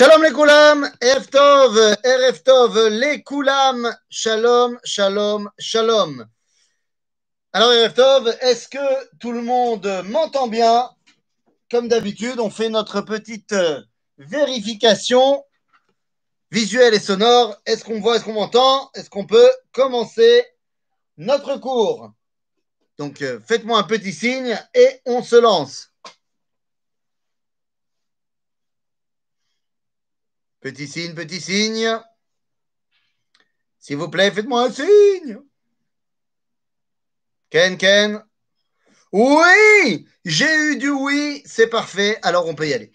Shalom les Koulam, Erev Tov, Erev Tov, les Koulam, Shalom, Shalom, Shalom. Alors Erev Tov, est-ce que tout le monde m'entend bien? Comme d'habitude, on fait notre petite euh, vérification visuelle et sonore. Est-ce qu'on voit, est-ce qu'on m'entend? Est-ce qu'on peut commencer notre cours? Donc euh, faites-moi un petit signe et on se lance. Petit signe, petit signe. S'il vous plaît, faites-moi un signe. Ken, Ken. Oui, j'ai eu du oui, c'est parfait, alors on peut y aller.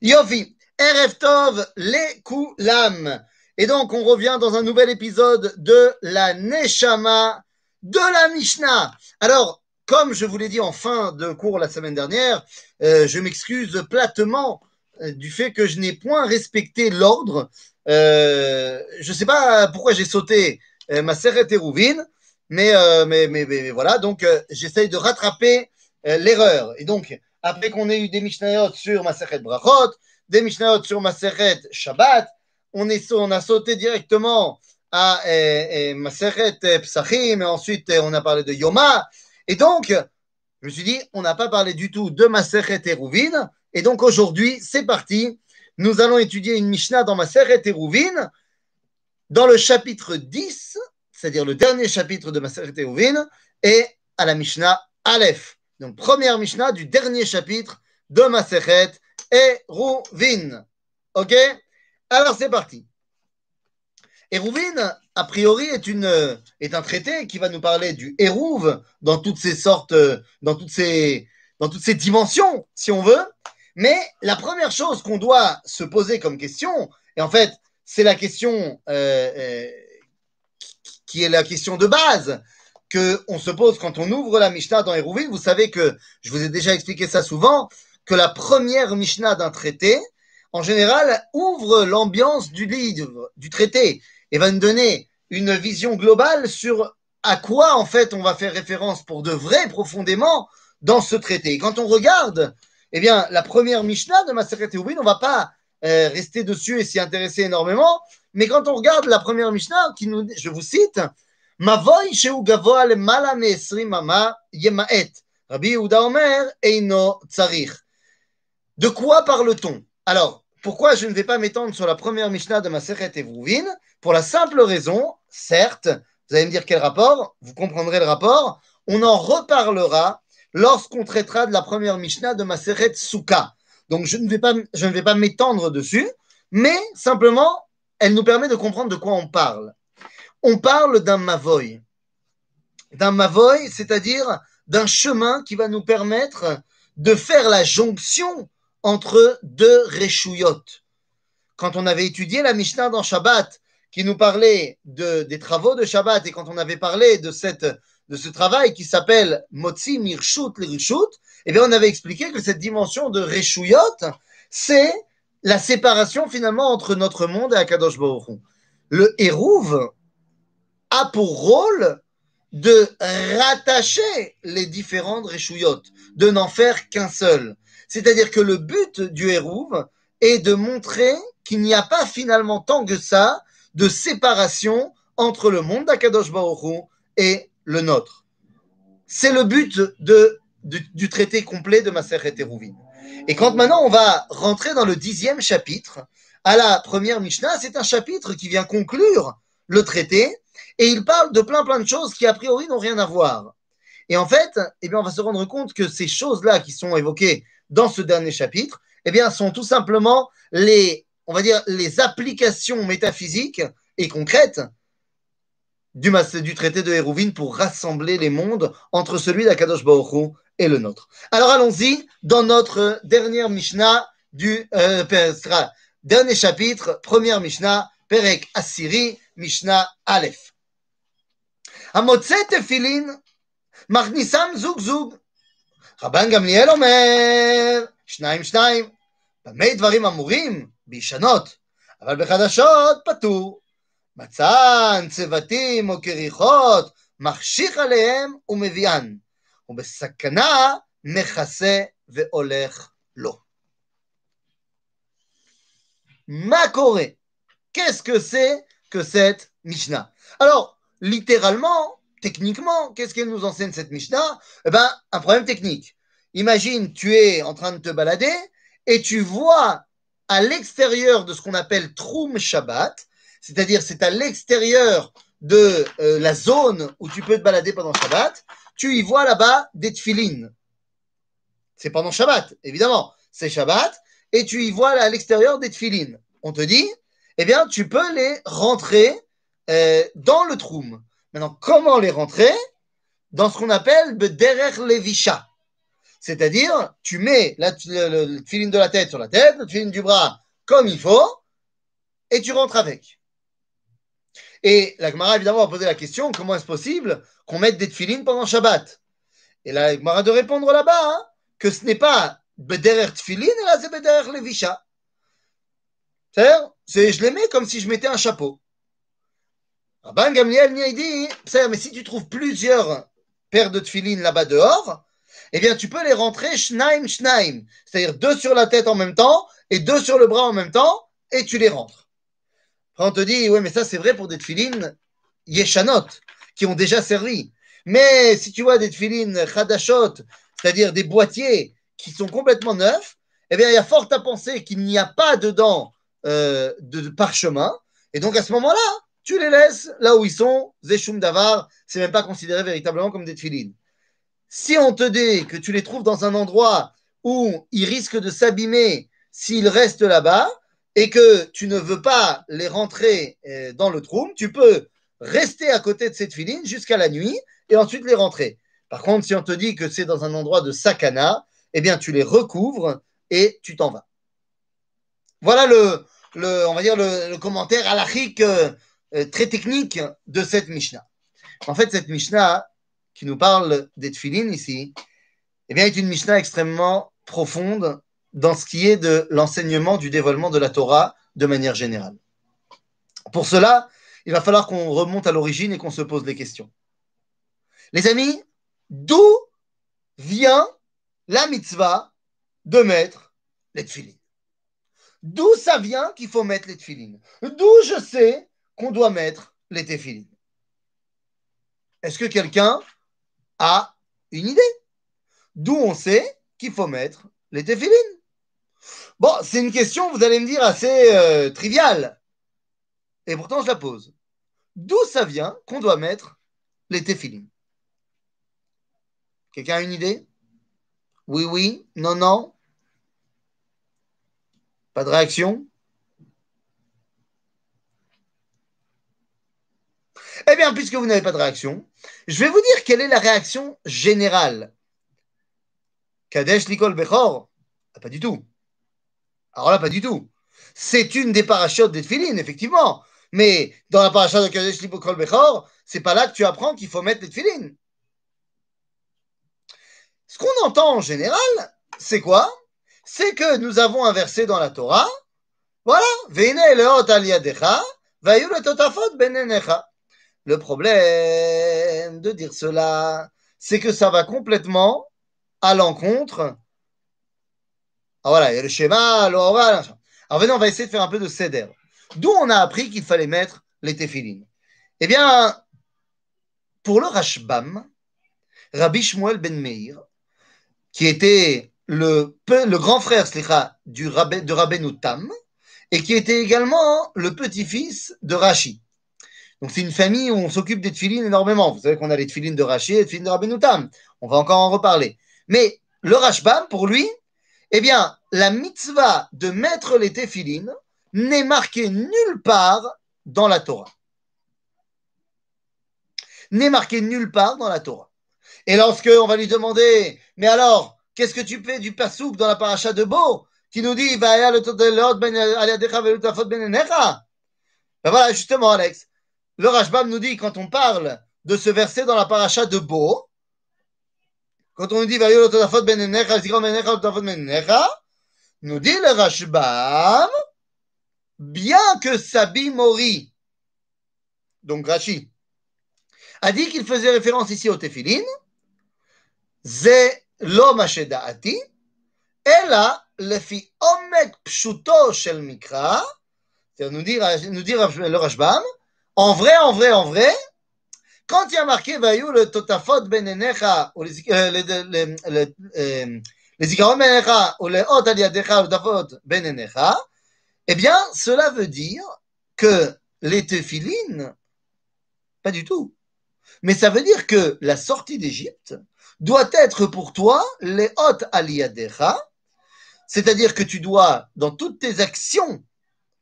Yofi, RF Tov, les Koulam. Et donc, on revient dans un nouvel épisode de la Neshama de la Mishnah. Alors, comme je vous l'ai dit en fin de cours la semaine dernière, euh, je m'excuse platement du fait que je n'ai point respecté l'ordre. Euh, je ne sais pas pourquoi j'ai sauté euh, ma serrette Rouvine, mais, mais, mais, voilà, donc j'essaye de rattraper l'erreur. Et donc, après qu'on ait eu des Mishnayot sur ma serrette Brachot, des Mishnayot sur ma serrette Shabbat, on, est, a sauté directement à ma serrette Psachim, et ensuite on a parlé de Yoma. Et donc, je me suis dit, on n'a pas parlé du tout de ma serrette Rouvine, et donc aujourd'hui, c'est parti. Nous allons étudier une Mishnah dans ma Maseret Eruvin, dans le chapitre 10, c'est-à-dire le dernier chapitre de ma Maseret Eruvin, et à la Mishnah Aleph. Donc première Mishnah du dernier chapitre de ma Maseret Eruvin. Ok? Alors c'est parti. Eruvin, a priori, est un traité qui va nous parler du Eruv dans toutes ses sortes, dans toutes ses, dans toutes ses dimensions, si on veut. Mais la première chose qu'on doit se poser comme question, et en fait, c'est la question euh, euh, qui est la question de base qu'on se pose quand on ouvre la Mishnah dans Hérouville. Vous savez que, je vous ai déjà expliqué ça souvent, que la première Mishnah d'un traité, en général, ouvre l'ambiance du livre, du traité, et va nous donner une vision globale sur à quoi, en fait, on va faire référence pour de vrai, profondément, dans ce traité. Et quand on regarde eh bien, la première Mishnah de Maseret Euvin, on ne va pas euh, rester dessus et s'y intéresser énormément, mais quand on regarde la première Mishnah, qui nous, je vous cite, sheu yemaet. Rabbi Yehuda eino tsarich. De quoi parle-t-on? Alors, pourquoi je ne vais pas m'étendre sur la première Mishnah de Maseret Evruvin Pour la simple raison, certes, vous allez me dire quel rapport, vous comprendrez le rapport, on en reparlera lorsqu'on traitera de la première Mishnah de Maseret Souka. Donc je ne vais pas, m'étendre dessus, mais simplement, elle nous permet de comprendre de quoi on parle. On parle d'un Mavoy. D'un Mavoy, c'est-à-dire d'un chemin qui va nous permettre de faire la jonction entre deux Réchouillot. Quand on avait étudié la Mishnah dans Shabbat, qui nous parlait de, des travaux de Shabbat, et quand on avait parlé de cette de ce travail qui s'appelle Motzi Mirshut Lirishut, eh bien, on avait expliqué que cette dimension de Reshuyot, c'est la séparation finalement entre notre monde et Akadosh Baruch Le Hérouv a pour rôle de rattacher les différentes Reshuyot, de n'en faire qu'un seul. C'est-à-dire que le but du Hérouv est de montrer qu'il n'y a pas finalement tant que ça de séparation entre le monde d'Akadosh Baruch et le nôtre. C'est le but de, du, traité complet de Maser Teruvin. Et quand maintenant on va rentrer dans le dixième chapitre, à la première Mishnah, c'est un chapitre qui vient conclure le traité et il parle de plein plein de choses qui a priori n'ont rien à voir. Et en fait, eh bien, on va se rendre compte que ces choses-là qui sont évoquées dans ce dernier chapitre, eh bien, sont tout simplement les, on va dire, les applications métaphysiques et concrètes du, du traité de Hérouvine pour rassembler les mondes entre celui d'Akadosh Baruch et le nôtre. Alors allons-y dans notre dernière Mishnah du euh, dernier chapitre, première Mishnah, Perek Asiri, Mishnah Aleph. המוצא תפילין, מכניסם זוג זוג. רבן גמליאל אומר, שניים שניים. במה דברים אמורים? בישנות, אבל בחדשות פטור. מצאן, צוותים או כריכות, מחשיך עליהם ומביאן, ובסכנה מכסה והולך לו. Makore. Qu'est-ce que c'est que cette Mishnah Alors, littéralement, techniquement, qu'est-ce qu'elle nous enseigne cette Mishnah Eh bien, un problème technique. Imagine, tu es en train de te balader et tu vois à l'extérieur de ce qu'on appelle Troum Shabbat, c'est-à-dire c'est à l'extérieur de euh, la zone où tu peux te balader pendant Shabbat, tu y vois là-bas des tfilines. C'est pendant Shabbat, évidemment. C'est Shabbat, et tu y vois à l'extérieur des tfilines. On te dit, eh bien, tu peux les rentrer euh, dans le troum. Maintenant, comment les rentrer? Dans ce qu'on appelle le levisha. C'est-à-dire, tu mets le, le, de la tête sur la tête, le filine du bras comme il faut, et tu rentres avec. Et la Gemara, évidemment, a posé la question comment est-ce possible qu'on mette des tefilines pendant Shabbat? Et la Gemara de répondre là-bas hein, que ce n'est pas Bederer tefilin, et là c'est Bederer levisha. C'est-à-dire, je les mets comme si je mettais un chapeau. Rabban Gamliel il dit mais si tu trouves plusieurs paires de tefilines là-bas dehors, eh bien, tu peux les rentrer shnaim shnaim, c'est-à-dire deux sur la tête en même temps et deux sur le bras en même temps, et tu les rentres. On te dit, oui, mais ça, c'est vrai pour des tefilines yeshanot, qui ont déjà servi. Mais si tu vois des tefilines chadashot, c'est-à-dire des boîtiers qui sont complètement neufs, eh bien, il y a fort à penser qu'il n'y a pas dedans euh, de parchemin. Et donc, à ce moment-là, tu les laisses là où ils sont, zeshum davar, c'est même pas considéré véritablement comme des tefilines. Si on te dit que tu les trouves dans un endroit où ils risquent de s'abîmer s'ils restent là-bas et que tu ne veux pas les rentrer euh, dans le trou, tu peux rester à côté de cette filine jusqu'à la nuit et ensuite les rentrer. Par contre, si on te dit que c'est dans un endroit de sakana, eh bien, tu les recouvres et tu t'en vas. Voilà le, on dire le, commentaire halachique euh, euh, très technique de cette Mishnah. En fait, cette Mishnah, qui nous parle des tfilines ici, eh bien, est une Mishnah extrêmement profonde dans ce qui est de l'enseignement du dévoilement de la Torah de manière générale. Pour cela, il va falloir qu'on remonte à l'origine et qu'on se pose des questions. Les amis, d'où vient la mitzvah de mettre les tfilines D'où ça vient qu'il faut mettre les tfilines D'où je sais qu'on doit mettre les tefilines? Est-ce que quelqu'un a une idée? D'où on sait qu'il faut mettre les téphilines. Bon, c'est une question, vous allez me dire, assez euh, triviale. Et pourtant, je la pose. D'où ça vient qu'on doit mettre les téphilines? Quelqu'un a une idée? Oui, oui, non, non Pas de réaction? Eh bien, puisque vous n'avez pas de réaction, je vais vous dire quelle est la réaction générale. Kadesh Likol Bechor? Ah, Pas du tout. Alors là, pas du tout. C'est une des parachutes des effectivement. Mais dans la paracha de Kadesh Likol Bechor, c'est pas là que tu apprends qu'il faut mettre les. Ce qu'on entend en général, c'est quoi? C'est que nous avons un verset dans la Torah. Voilà. Benenecha. Le problème de dire cela, c'est que ça va complètement à l'encontre. Ah voilà, il y a le schéma, l'oral. Alors maintenant, on va essayer de faire un peu de céder. D'où on a appris qu'il fallait mettre les téphilines Eh bien, pour le Rashbam, Rabbi Shmuel ben Meir, qui était le, le grand frère du de Rabbeinu Tam, et qui était également le petit-fils de Rashi. Donc c'est une famille où on s'occupe des tefilines énormément. Vous savez qu'on a les tefilines de Rashi et les tefilines de Rabbenoutam. On va encore en reparler. Mais le Rashbam, pour lui, eh bien, la mitzvah de mettre les tefilines n'est marquée nulle part dans la Torah. N'est marquée nulle part dans la Torah. Et lorsque on va lui demander, mais alors, qu'est-ce que tu fais du pasouk dans la paracha de Beau qui nous dit, ben voilà, justement, Alex, le Rashbam nous dit, quand on parle de ce verset dans la paracha de Bo, quand on nous dit Vayol Tadafot ben Enecha, Zikron ben Enecha, Tadafot ben Enecha, nous dit le Rashbam, bien que Sabi Mori, donc Rashi, a dit qu'il faisait référence ici au Tefilin, Ze lo Masheda'ati, Ella lefi omet pshuto shel mikra, c'est-à-dire nous dire, nous dire le Rashbam, en vrai, en vrai, en vrai, quand il y a marqué Vayu le Totafot benenecha, ou les Zikaron benenecha, ou les Hot aliadecha, le Totafot benenecha, eh bien, cela veut dire que les téphilines, pas du tout. Mais ça veut dire que la sortie d'Égypte doit être pour toi les Hot aliadecha, c'est-à-dire que tu dois, dans toutes tes actions,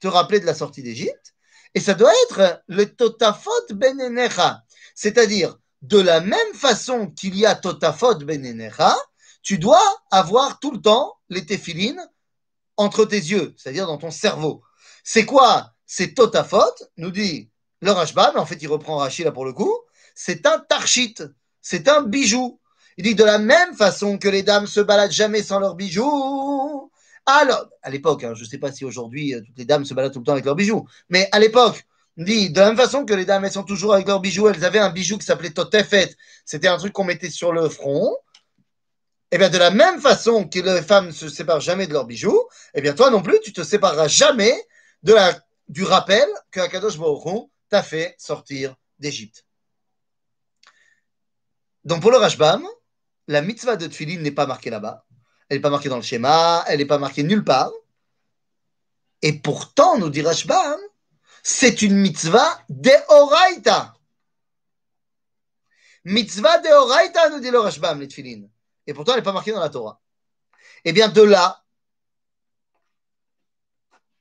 te rappeler de la sortie d'Égypte, et ça doit être le Totafot benenecha, c'est-à-dire, de la même façon qu'il y a Totafot Benenecha, tu dois avoir tout le temps les téphilines entre tes yeux, c'est-à-dire dans ton cerveau. C'est quoi C'est Totafot, nous dit le Rashba, mais en fait il reprend Rashi là pour le coup, c'est un tarchit, c'est un bijou. Il dit de la même façon que les dames se baladent jamais sans leurs bijoux. Alors, à l'époque, hein, je ne sais pas si aujourd'hui euh, toutes les dames se baladent tout le temps avec leurs bijoux, mais à l'époque, dit de la même façon que les dames sont toujours avec leurs bijoux, elles avaient un bijou qui s'appelait Totefet, c'était un truc qu'on mettait sur le front. Et eh bien de la même façon que les femmes ne se séparent jamais de leurs bijoux, et eh bien toi non plus, tu te sépareras jamais du rappel que Akadosh Baruch t'a fait sortir d'Égypte. Donc pour le Rashbam, la mitzvah de Tfilin n'est pas marquée là-bas. Elle n'est pas marquée dans le schéma, elle n'est pas marquée nulle part. Et pourtant, nous dit Rashbam, c'est une mitzvah de Oraita. Mitzvah de Oraita, nous dit le Rashbam, les tfilines. Et pourtant, elle n'est pas marquée dans la Torah. Eh bien, de là,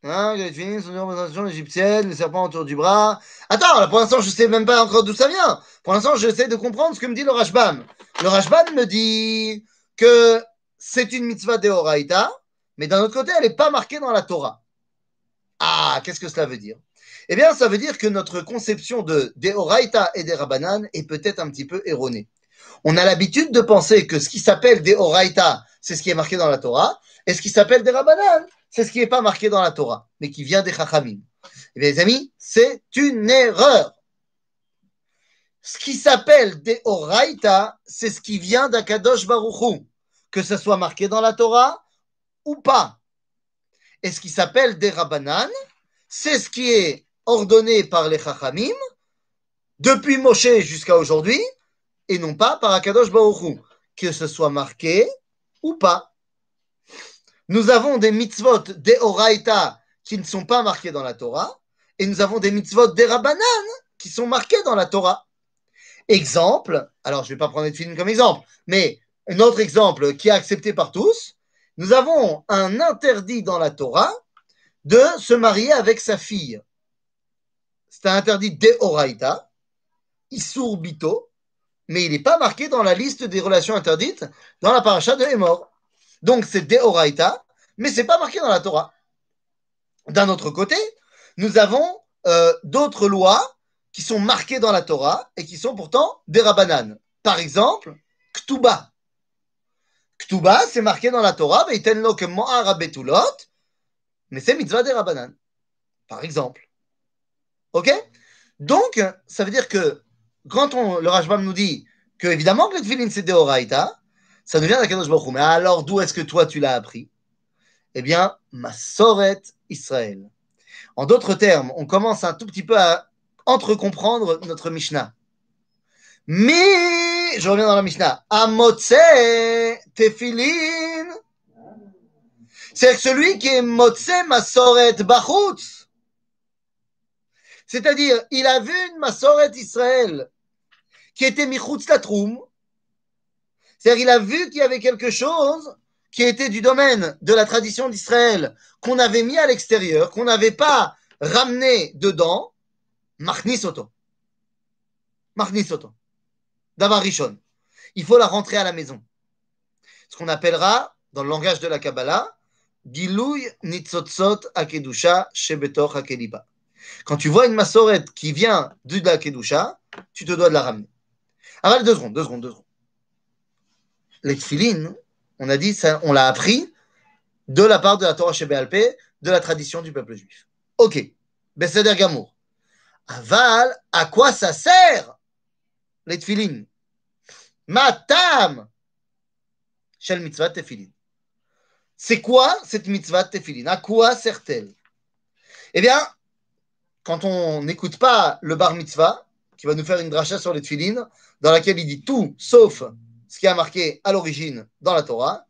Hein, les tfilines sont une représentation égyptienne, le serpent autour du bras. Attends, là, pour l'instant, je ne sais même pas encore d'où ça vient. Pour l'instant, j'essaie de comprendre ce que me dit le Rashbam. Le Rashbam me dit que c'est une mitzvah de Oraita, mais d'un autre côté, elle n'est pas marquée dans la Torah. Ah, qu'est-ce que cela veut dire? Eh bien, ça veut dire que notre conception de Deoraita et des Rabanan est peut-être un petit peu erronée. On a l'habitude de penser que ce qui s'appelle Deoraita, c'est ce qui est marqué dans la Torah, et ce qui s'appelle des Rabanan, c'est ce qui n'est pas marqué dans la Torah, mais qui vient des Chachamim. Eh bien, les amis, c'est une erreur. Ce qui s'appelle Deoraita, c'est ce qui vient d'Akadosh Baruchou, que ce soit marqué dans la Torah ou pas. Et ce qui s'appelle des Rabanan, c'est ce qui est ordonné par les Chachamim, depuis Moshe jusqu'à aujourd'hui, et non pas par Akadosh Baruch que ce soit marqué ou pas. Nous avons des mitzvot des Oraita qui ne sont pas marqués dans la Torah, et nous avons des mitzvot des Rabbanan qui sont marqués dans la Torah. Exemple, alors je ne vais pas prendre film comme exemple, mais un autre exemple qui est accepté par tous, nous avons un interdit dans la Torah de se marier avec sa fille c'est interdit de Oraita, Isur Bito, mais il n'est pas marqué dans la liste des relations interdites dans la paracha de Hémor. Donc c'est de Oraita, mais c'est pas marqué dans la Torah. D'un autre côté, nous avons euh, d'autres lois qui sont marquées dans la Torah et qui sont pourtant des Rabbanan. Par exemple, Ktuba. Ktuba, c'est marqué dans la Torah, mais c'est mitzvah des Rabbanan. Par exemple. Ok? Donc, ça veut dire que quand on, le Rajbam nous dit que, évidemment, que le tefillin c'est Deoraita, ça devient d'Akadosh Baruch Mais alors, d'où est-ce que toi tu l'as appris? Eh bien, ma sorette Israël. En d'autres termes, on commence un tout petit peu à entre-comprendre notre Mishnah. Mais, je reviens dans la Mishnah, Amotse Tefillin. C'est celui qui est Motse Masoret Bachutz. C'est-à-dire, il a vu une Masoret Israël qui était Michutz Latroum. C'est-à-dire, il a vu qu'il y avait quelque chose qui était du domaine de la tradition d'Israël, qu'on avait mis à l'extérieur, qu'on n'avait pas ramené dedans. Machnis Soto. Davarishon. Il faut la rentrer à la maison. Ce qu'on appellera, dans le langage de la Kabbalah, Gilouy Nitzotzot Akedusha Shebetor Akeliba. Quand tu vois une massorette qui vient de la Kedusha, tu te dois de la ramener. Alors, deux secondes, deux secondes, deux secondes. Les tfilines, on a dit, ça, on l'a appris de la part de la Torah Shebéalpé, de la tradition du peuple juif. Ok, Besséder Gamour. Aval, à quoi ça sert les tfilines Matam Shel mitzvah. C'est quoi cette mitzvah tefilin? À quoi sert-elle? Eh bien, quand on n'écoute pas le bar mitzvah, qui va nous faire une dracha sur les tfilines, dans laquelle il dit tout sauf ce qui a marqué à l'origine dans la Torah,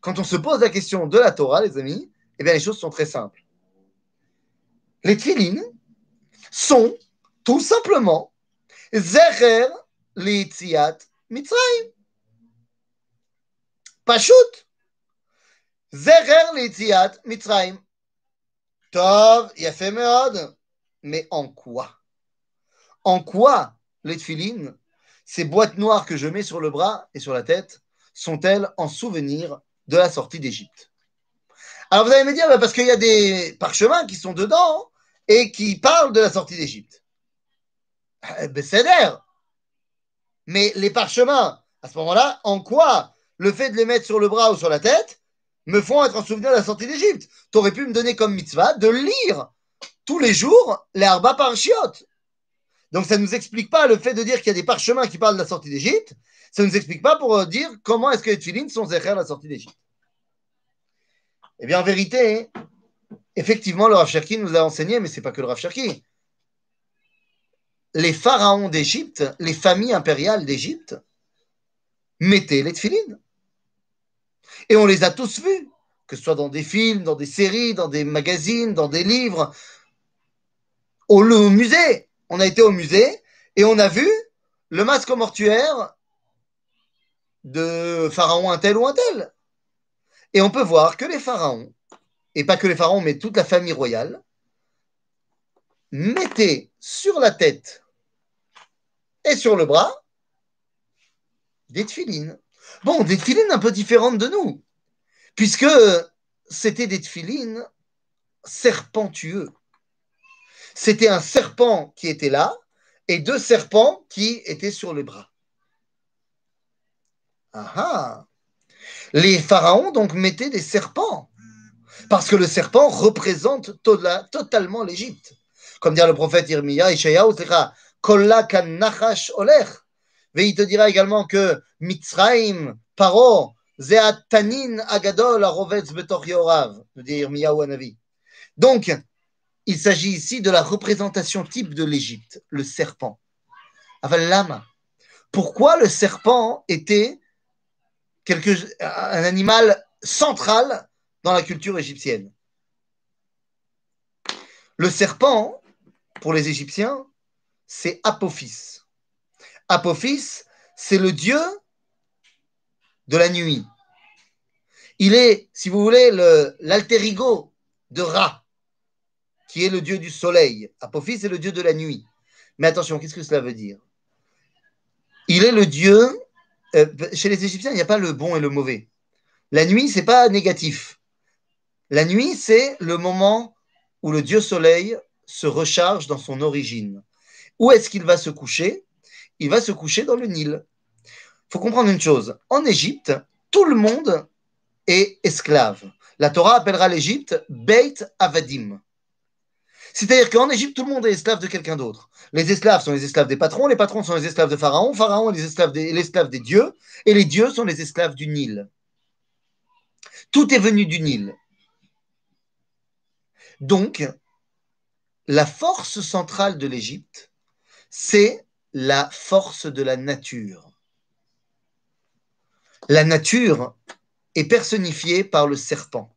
quand on se pose la question de la Torah, les amis, eh bien les choses sont très simples. Les tfilines sont tout simplement Zecher Litziat Mitzrayim. Pashut. Zecher Litziat Mitzrayim. Tov, fait meod. Mais en quoi? En quoi les tfilines, ces boîtes noires que je mets sur le bras et sur la tête, sont-elles en souvenir de la sortie d'Égypte? Alors vous allez me dire, bah, parce qu'il y a des parchemins qui sont dedans et qui parlent de la sortie d'Égypte. Eh c'est l'air. Mais les parchemins, à ce moment-là, en quoi le fait de les mettre sur le bras ou sur la tête me font être en souvenir de la sortie d'Égypte? Tu aurais pu me donner comme mitzvah de lire tous les jours les Arba Parshiot. Donc ça ne nous explique pas le fait de dire qu'il y a des parchemins qui parlent de la sortie d'Égypte. Ça ne nous explique pas pour euh, dire comment est-ce que les tefillines sont zécher à la sortie d'Égypte. Eh bien, en vérité, effectivement, le Rav Cherki nous a enseigné, mais ce n'est pas que le Rav Cherki. Les pharaons d'Égypte, les familles impériales d'Égypte, mettaient les tefillines. Et on les a tous vus, que ce soit dans des films, dans des séries, dans des magazines, dans des livres, au, musée. On a été au musée et on a vu le masque mortuaire de pharaon un tel ou un tel. Et on peut voir que les pharaons, et pas que les pharaons, mais toute la famille royale, mettaient sur la tête et sur le bras des tefilines. Bon, des tefilines un peu différentes de nous, puisque c'était des tefilines serpentueux. C'était un serpent qui était là et deux serpents qui étaient sur le bras. Ah, ah Les pharaons donc mettaient des serpents parce que le serpent représente totalement l'Égypte. Comme dit le prophète Irmiya. Et il te dira également que Mitzraim, Paro, Zeatanin Agadol Arovetz Betor Yorav, dit Irmiyahu Anavi. Donc, il s'agit ici de la représentation type de l'Égypte, le serpent. Aval. Pourquoi le serpent était un animal central dans la culture égyptienne? Le serpent, pour les Égyptiens, c'est Apophis. Apophis, c'est le dieu de la nuit. Il est, si vous voulez, l'alter ego de Ra qui est le dieu du soleil. Apophis est le dieu de la nuit. Mais attention, qu'est-ce que cela veut dire? Il est le dieu. Euh, chez les Égyptiens, il n'y a pas le bon et le mauvais. La nuit, c'est pas négatif. La nuit, c'est le moment où le dieu soleil se recharge dans son origine. Où est-ce qu'il va se coucher? Il va se coucher dans le Nil. Il faut comprendre une chose. En Égypte, tout le monde est esclave. La Torah appellera l'Égypte Beit Avadim. C'est-à-dire qu'en Égypte, tout le monde est esclave de quelqu'un d'autre. Les esclaves sont les esclaves des patrons, les patrons sont les esclaves de Pharaon, Pharaon est les esclaves des, l'esclave des dieux, et les dieux sont les esclaves du Nil. Tout est venu du Nil. Donc, la force centrale de l'Égypte, c'est la force de la nature. La nature est personnifiée par le serpent.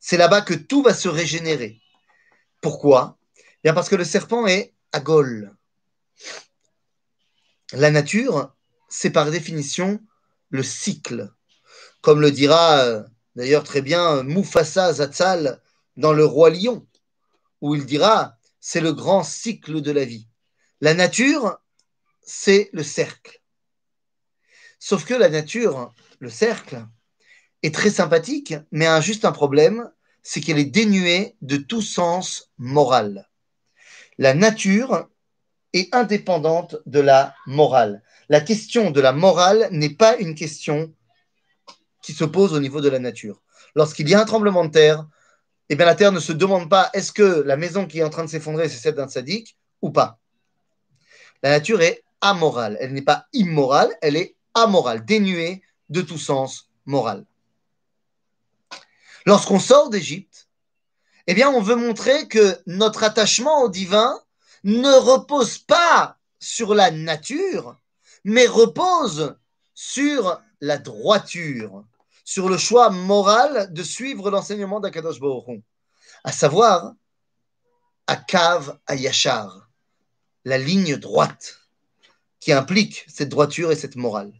C'est là-bas que tout va se régénérer. Pourquoi? Bien parce que le serpent est agole. La nature, c'est par définition le cycle. Comme le dira euh, d'ailleurs très bien Mufasa Zatzal dans Le Roi Lion, où il dira c'est le grand cycle de la vie. La nature, c'est le cercle. Sauf que la nature, le cercle, est très sympathique, mais a juste un problème, c'est qu'elle est dénuée de tout sens moral. La nature est indépendante de la morale. La question de la morale n'est pas une question qui se pose au niveau de la nature. Lorsqu'il y a un tremblement de terre, eh bien la terre ne se demande pas est-ce que la maison qui est en train de s'effondrer, c'est celle d'un sadique ou pas? La nature est amorale. Elle n'est pas immorale, elle est amorale, dénuée de tout sens moral. Lorsqu'on sort d'Égypte, eh bien, on veut montrer que notre attachement au divin ne repose pas sur la nature, mais repose sur la droiture, sur le choix moral de suivre l'enseignement d'Akadosh Baruch à savoir Akav Ayashar, la ligne droite qui implique cette droiture et cette morale.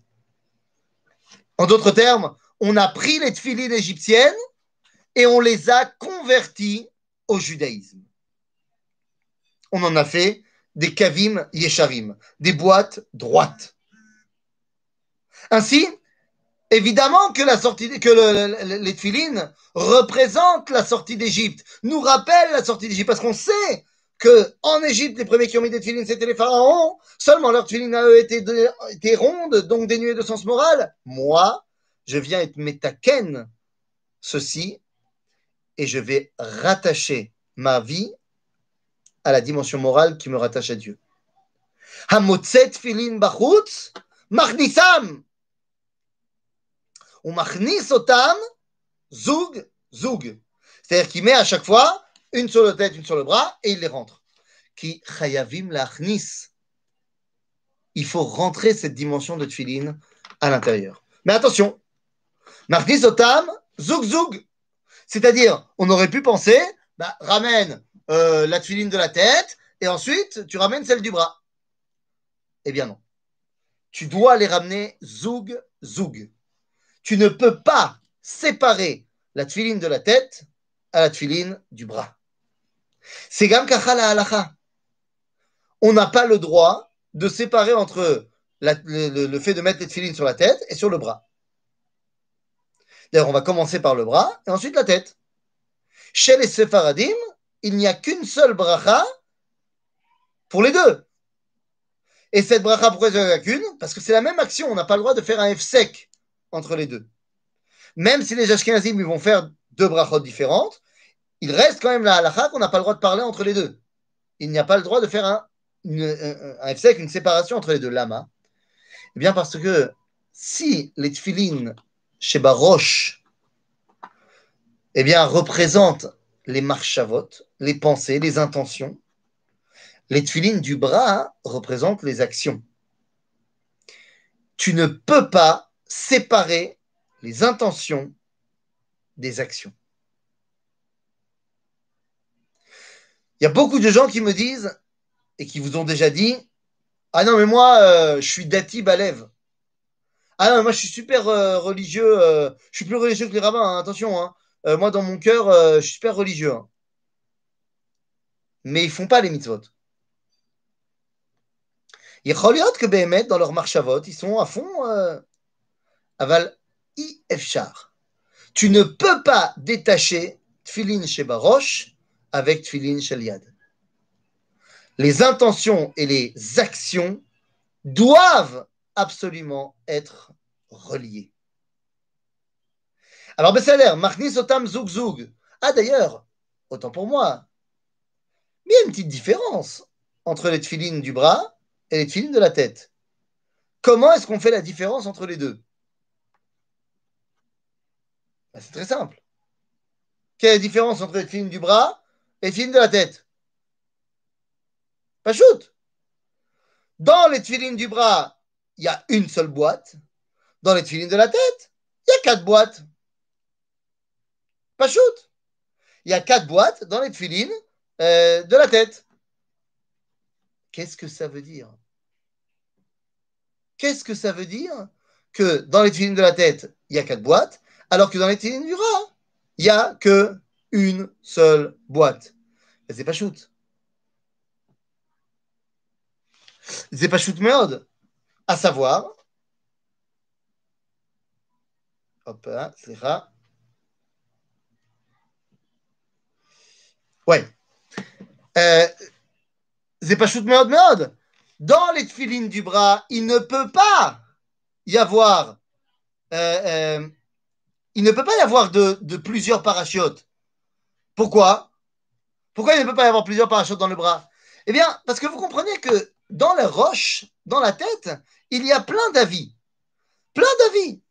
En d'autres termes, on a pris les tfilines égyptiennes et on les a convertis au judaïsme. On en a fait des kavim yesharim, des boîtes droites. Ainsi, évidemment que la sortie, que les tfilines représentent la sortie d'Égypte, nous rappellent la sortie d'Égypte, parce qu'on sait que en Égypte, les premiers qui ont mis des tfilines, c'était les pharaons. Seulement leurs tfilines à eux étaient, étaient rondes, donc dénuées de sens moral. Moi, je viens être métaken ceci et je vais rattacher ma vie à la dimension morale qui me rattache à Dieu. Hamotzet filin bachutz, machnisam. Ou machnis otam, zoug, zoug. C'est-à-dire qu'il met à chaque fois une sur la tête, une sur le bras, et il les rentre. Qui chayavim lachnis. Il faut rentrer cette dimension de tfilin à l'intérieur. Mais attention, machnis otam, zoug, zoug. C'est-à-dire, on aurait pu penser, bah, ramène euh, la tuiline de la tête et ensuite tu ramènes celle du bras. Eh bien non. Tu dois les ramener zoug, zoug. Tu ne peux pas séparer la tuiline de la tête à la tuiline du bras. C'est gam la halacha. On n'a pas le droit de séparer entre le, fait de mettre les tefilines sur la tête et sur le bras. D'ailleurs, on va commencer par le bras et ensuite la tête. Chez les Sephardim, il n'y a qu'une seule bracha pour les deux. Et cette bracha, pourquoi il n'y en a qu'une? Parce que c'est la même action. On n'a pas le droit de faire un F sec entre les deux. Même si les Ashkenazim vont faire deux brachot différentes, il reste quand même la halakha qu'on n'a pas le droit de parler entre les deux. Il n'y a pas le droit de faire un, F sec, une séparation entre les deux. Lama Eh bien, parce que si les tfilines chez Baroche, eh bien, représente les marchavot, les pensées, les intentions. Les tfilines du bras représentent les actions. Tu ne peux pas séparer les intentions des actions. Il y a beaucoup de gens qui me disent et qui vous ont déjà dit Ah non, mais moi, euh, je suis Dati Balev. Ah non, moi je suis super euh, religieux, euh, je suis plus religieux que les rabbins, hein, attention. Hein. Euh, moi dans mon cœur, je suis super religieux. Hein. Mais ils font pas les mitzvot. Il que Béhémet, dans leur marche à vote, ils sont à fond. aval ifchar. Tu ne peux pas détacher Tfilin chez avec Tfilin chez Liad. Les intentions et les actions doivent absolument être reliés. Alors, Bessaler, Machnis Otam Zoug Zoug. Ah, d'ailleurs, autant pour moi, il y a une petite différence entre les tefilines du bras et les tefilines de la tête. Comment est-ce qu'on fait la différence entre les deux? Ben, C'est très simple. Quelle est la différence entre les tefilines du bras et les tefilines de la tête? Pas shoot Dans les tefilines du bras, il y a une seule boîte. Dans les tefilines de la tête, il y a quatre boîtes. Pas shoot. Il y a quatre boîtes dans les tefilines euh, de la tête. Qu'est-ce que ça veut dire? Qu'est-ce que ça veut dire que dans les tefilines de la tête, il y a quatre boîtes, alors que dans les tefilines du rat, il n'y a que une seule boîte? C'est pas shoot. C'est pas shoot merde à savoir, hop, c'est ça. Ouais. Euh, shoot merde merde. Dans les tefilines du bras, il ne peut pas y avoir, euh, euh, il ne peut pas y avoir de, de plusieurs parachutes. Pourquoi? Pourquoi il ne peut pas y avoir plusieurs parachutes dans le bras? Eh bien, parce que vous comprenez que dans la roche, dans la tête, il y a plein d'avis. Plein d'avis.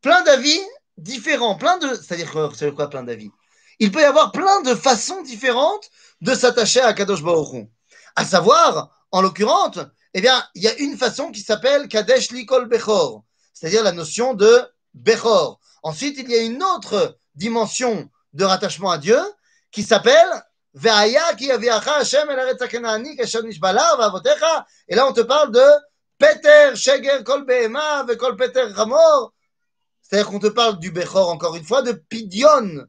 Plein d'avis différents. Plein de. C'est-à-dire quoi, plein d'avis? Il peut y avoir plein de façons différentes de s'attacher à Kadosh Baruch À savoir, en l'occurrence, eh bien, il y a une façon qui s'appelle Kadesh Likol Bechor, c'est-à-dire la notion de Bechor. Ensuite, il y a une autre dimension de rattachement à Dieu qui s'appelle et là, on te parle de Peter, Sheger, Kol Behema, Kol Peter Ramor. C'est-à-dire qu'on te parle du Bechor, encore une fois, de Pidion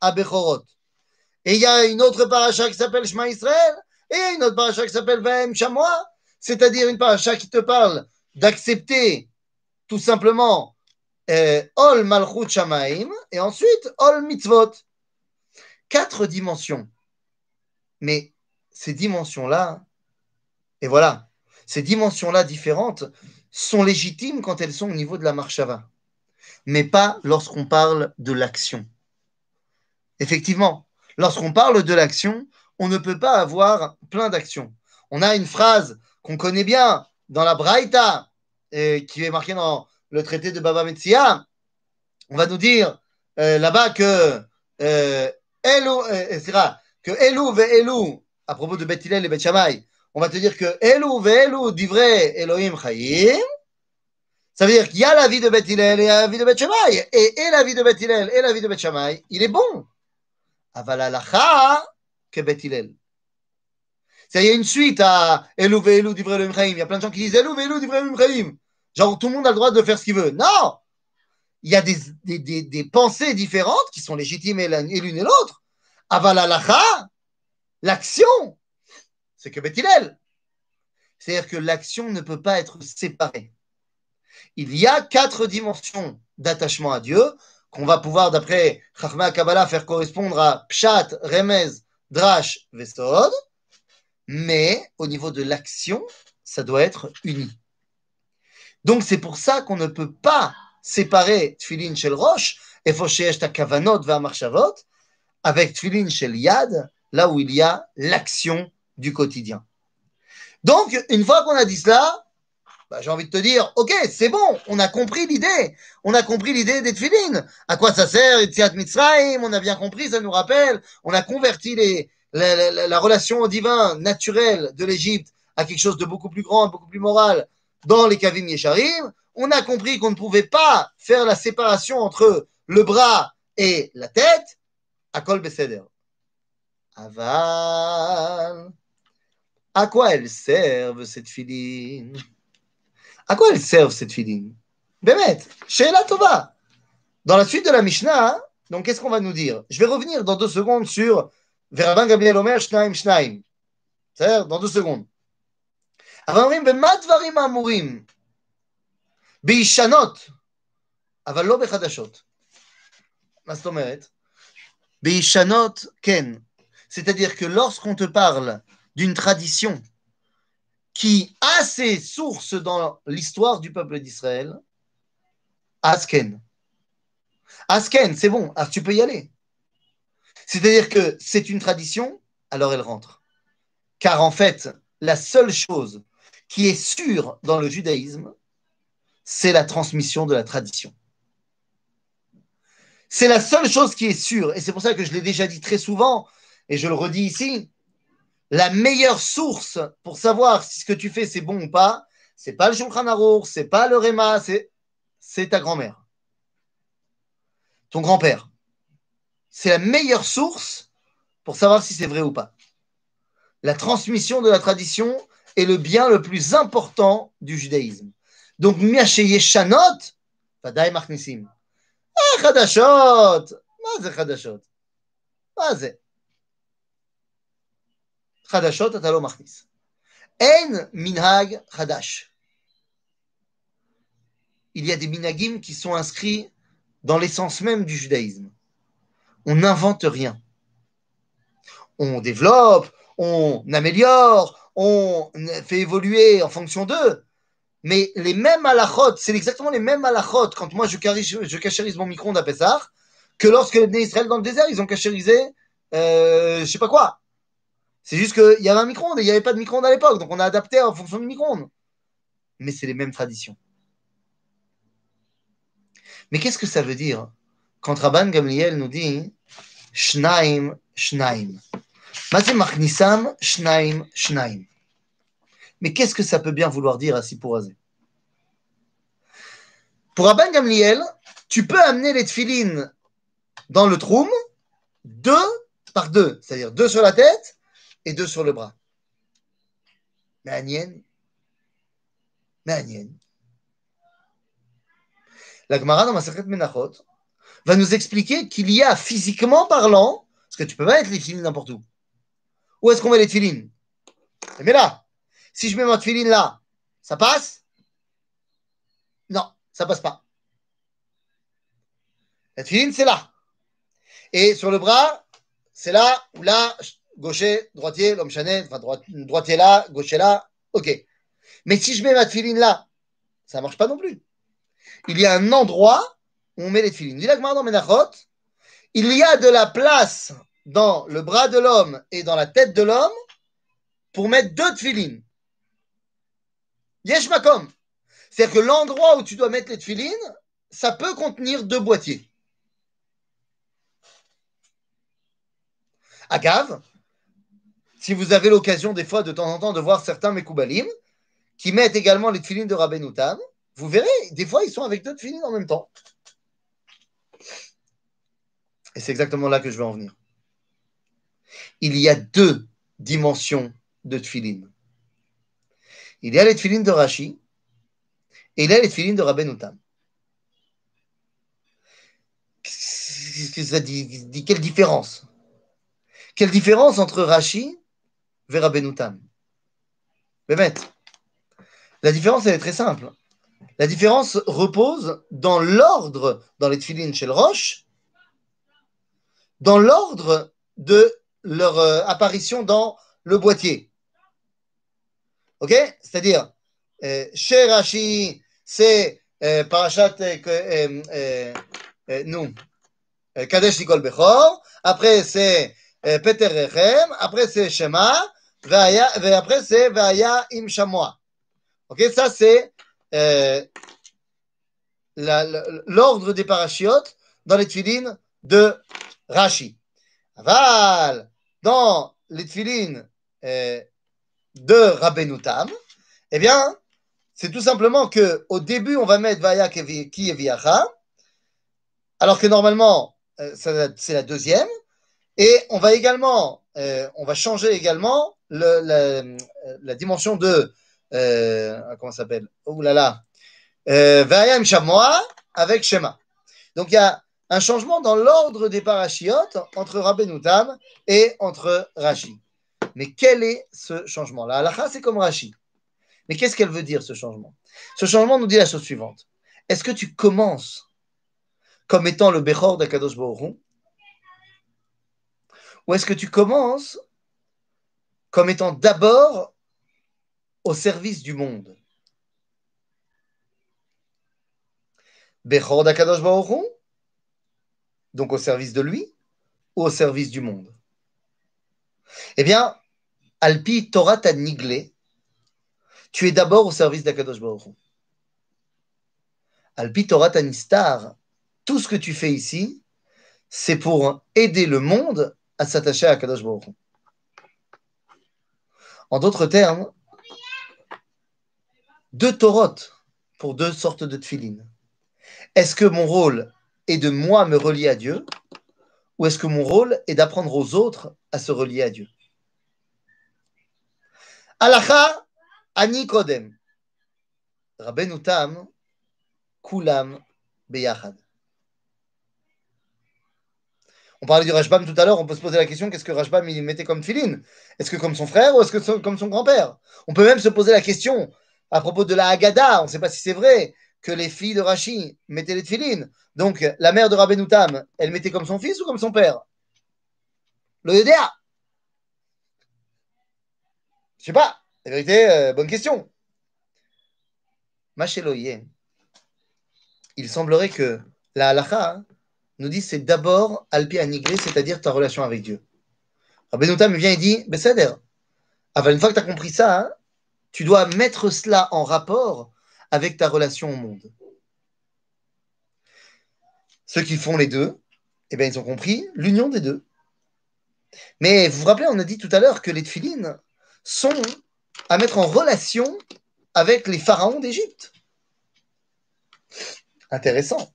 à Bechorot. Et il y a une autre paracha qui s'appelle Shema Israël, et une autre paracha qui s'appelle Vahem Chamois, c'est-à-dire une paracha qui te parle d'accepter tout simplement euh, Ol Malchut Shamaim, et ensuite Ol Mitzvot. Quatre dimensions mais ces dimensions-là, et voilà, ces dimensions-là différentes sont légitimes quand elles sont au niveau de la marchava, mais pas lorsqu'on parle de l'action. Effectivement, lorsqu'on parle de l'action, on ne peut pas avoir plein d'actions. On a une phrase qu'on connaît bien dans la Braïta, et qui est marquée dans le traité de Baba Metzia. On va nous dire euh, là-bas que euh, elle, euh, que Elou ve Elou, à propos de Beth et Beth on va te dire que Elou ve Elou divrei Elohim Chayim, ça veut dire qu'il y a la vie de Beth et la vie de Beth Shammai, et, la vie de Beth et la vie de Beth Shammai, il est bon. Aval alacha que Beth Ça y a une suite à Elou ve Elou divrei Elohim Chayim. Il y a plein de gens qui disent Elou ve Elou divrei Elohim Chayim. Genre tout le monde a le droit de faire ce qu'il veut. Non Il y a des pensées différentes qui sont légitimes et l'une et l'autre. Aval l'action, c'est que Bethilel. C'est-à-dire que l'action ne peut pas être séparée. Il y a quatre dimensions d'attachement à Dieu qu'on va pouvoir, d'après Chachma Kabbalah, faire correspondre à Pshat, Remez, Drash, Vesod. Mais au niveau de l'action, ça doit être uni. Donc c'est pour ça qu'on ne peut pas séparer Tfilin Shel Roche et Foshesh Kavanot Marchavot avec Tfilin Shel Yad, là où il y a l'action du quotidien. Donc, une fois qu'on a dit cela, bah, j'ai envie de te dire, ok, c'est bon, on a compris l'idée, on a compris l'idée des Tfilin. À quoi ça sert, Etziat Mitzrayim, on a bien compris, ça nous rappelle, on a converti les, la, relation au divin naturelle de l'Égypte à quelque chose de beaucoup plus grand, beaucoup plus moral dans les Kavim Yesharim. On a compris qu'on ne pouvait pas faire la séparation entre le bras et la tête, Akol Beseder. Aval. À quoi elles servent cette filine À quoi elles servent cette filine Bémet, la Tova. Dans la suite de la Mishnah, donc qu'est-ce qu'on va nous dire Je vais revenir dans deux secondes sur Verabin Gabriel Omer Shnaim Shnaim. C'est-à-dire dans deux secondes. אבל אומרים, במה דברים אמורים? בישנות, אבל לא בחדשות. מה זאת אומרת? Ken. C'est-à-dire que lorsqu'on te parle d'une tradition qui a ses sources dans l'histoire du peuple d'Israël, Asken. Asken, c'est bon, tu peux y aller. C'est-à-dire que c'est une tradition, alors elle rentre. Car en fait, la seule chose qui est sûre dans le judaïsme, c'est la transmission de la tradition. C'est la seule chose qui est sûre, et c'est pour ça que je l'ai déjà dit très souvent, et je le redis ici, la meilleure source pour savoir si ce que tu fais c'est bon ou pas, c'est pas le Shulchan Aruch, c'est pas le Réma, c'est ta grand-mère, ton grand-père. C'est la meilleure source pour savoir si c'est vrai ou pas. La transmission de la tradition est le bien le plus important du judaïsme. Donc, Miache Yeshanot, Machnisim. חדשות. מה זה חדשות? מה זה? חדשות אתה לא מכניס. אין מנהג חדש. Il y a des minagim qui sont inscrits dans l'essence même du judaïsme. On n'invente rien. On développe, on améliore, on fait évoluer en fonction d'eux. mais les mêmes halachot, c'est exactement les mêmes halachot quand moi je, je cachérise mon micro-ondes à Pessah, que lorsque les Israël dans le désert, ils ont cachérisé, euh, je sais pas quoi. C'est juste qu'il y avait un micro-ondes et il n'y avait pas de micro-ondes à l'époque, donc on a adapté en fonction du micro-ondes. Mais c'est les mêmes traditions. Mais qu'est-ce que ça veut dire quand Rabban Gamliel nous dit Shnaim, Shnaim. Shnaim, Shnaim. Mais qu'est-ce que ça peut bien vouloir dire à Sipurazé Pour Abban Gamliel, tu peux amener les tfilines dans le troum, deux par deux, c'est-à-dire deux sur la tête et deux sur le bras. Mais Agnien, mais. La Gemara dans Masachet Menachot va nous expliquer qu'il y a physiquement parlant, parce que tu peux pas mettre les filines n'importe où. Où est-ce qu'on met les filines Mais là, si je mets ma filine là, ça passe? Non, ça passe pas. La filine, c'est là. Et sur le bras, c'est là ou là, gaucher, droitier, l'homme chanet, enfin droitier là, gaucher là, ok. Mais si je mets ma filine là, ça marche pas non plus. Il y a un endroit où on met les filines. Dit dans Menachot, il y a de la place dans le bras de l'homme et dans la tête de l'homme pour mettre deux tefilines. Yesh makom. C'est-à-dire que l'endroit où tu dois mettre les tefilines, ça peut contenir deux boîtiers. Agave, si vous avez l'occasion des fois de temps en temps de voir certains Mekoubalim qui mettent également les tefilines de Rabbeinu Tam, vous verrez, des fois ils sont avec deux tefilines en même temps. Et c'est exactement là que je vais en venir. Il y a deux dimensions de tefilines. Il y a les tefilines de Rashi et il y a les tefilines de Rabbeinu Tam. Qu'est-ce que ça dit, Quelle différence? Quelle différence entre Rashi et Rabbeinu Tam? La différence, elle est très simple. La différence repose dans l'ordre, dans les tefilines chez le Roche, dans l'ordre de leur euh, apparition dans le boîtier. Ok? C'est-à-dire, euh, chez Rashi, c'est euh, Parashat nous, Kadesh Nikol après c'est Peter Rechem, après c'est Shema, et après c'est Vaya Im Shamoa. Ok? Ça c'est l'ordre des parachiotes dans les tfilines de Rashi. Aval, dans les tfilines euh, de Rabbeinu Tam, eh bien, c'est tout simplement que au début, on va mettre Vaya Viacha, alors que normalement, euh, c'est la deuxième, et on va également, euh, on va changer également le, la, dimension de, comment ça s'appelle? Oh là là, Vaya avec Shema. Donc il y a un changement dans l'ordre des parachiotes entre Rabbeinu Tam et entre Rashi. Mais quel est ce changement La halakha, c'est comme Rashi. Mais qu'est-ce qu'elle veut dire, ce changement? Ce changement nous dit la chose suivante. Est-ce que tu commences comme étant le Bechor d'Akadosh Baruch Ou est-ce que tu commences comme étant d'abord au service du monde? Bechor d'Akadosh Baruch donc au service de lui ou au service du monde? Eh bien, Alpi Torah niglé, tu es d'abord au service d'Akadosh Baruch Alpi Torah t'a nistar, tout ce que tu fais ici, c'est pour aider le monde à s'attacher à Akadosh Baruch En d'autres termes, deux Torot pour deux sortes de tfilines. Est-ce que mon rôle est de moi me relier à Dieu ou est-ce que mon rôle est d'apprendre aux autres à se relier à Dieu? Kodem. Kulam beyachad. On parlait du Rajbam tout à l'heure, on peut se poser la question qu'est-ce que Rajbam il mettait comme filine Est-ce que comme son frère ou est-ce que comme son grand-père? On peut même se poser la question à propos de la Haggadah, on ne sait pas si c'est vrai, que les filles de Rashi mettaient les tefilines. Donc, la mère de Rabbeinu Tam, elle mettait comme son fils ou comme son père? Le Yodéa Je sais pas. La vérité, euh, bonne question. Macheloye, il semblerait que la halacha hein, nous dit c'est d'abord alpi anigré, c'est-à-dire ta relation avec Dieu. Rabbeinu Tam vient et dit Besséder, une fois que tu as compris ça, hein, tu dois mettre cela en rapport avec ta relation au monde. Ceux qui font les deux, eh bien, ils ont compris l'union des deux. Mais vous vous rappelez, on a dit tout à l'heure que les tefilines sont à mettre en relation avec les pharaons d'Égypte. Intéressant.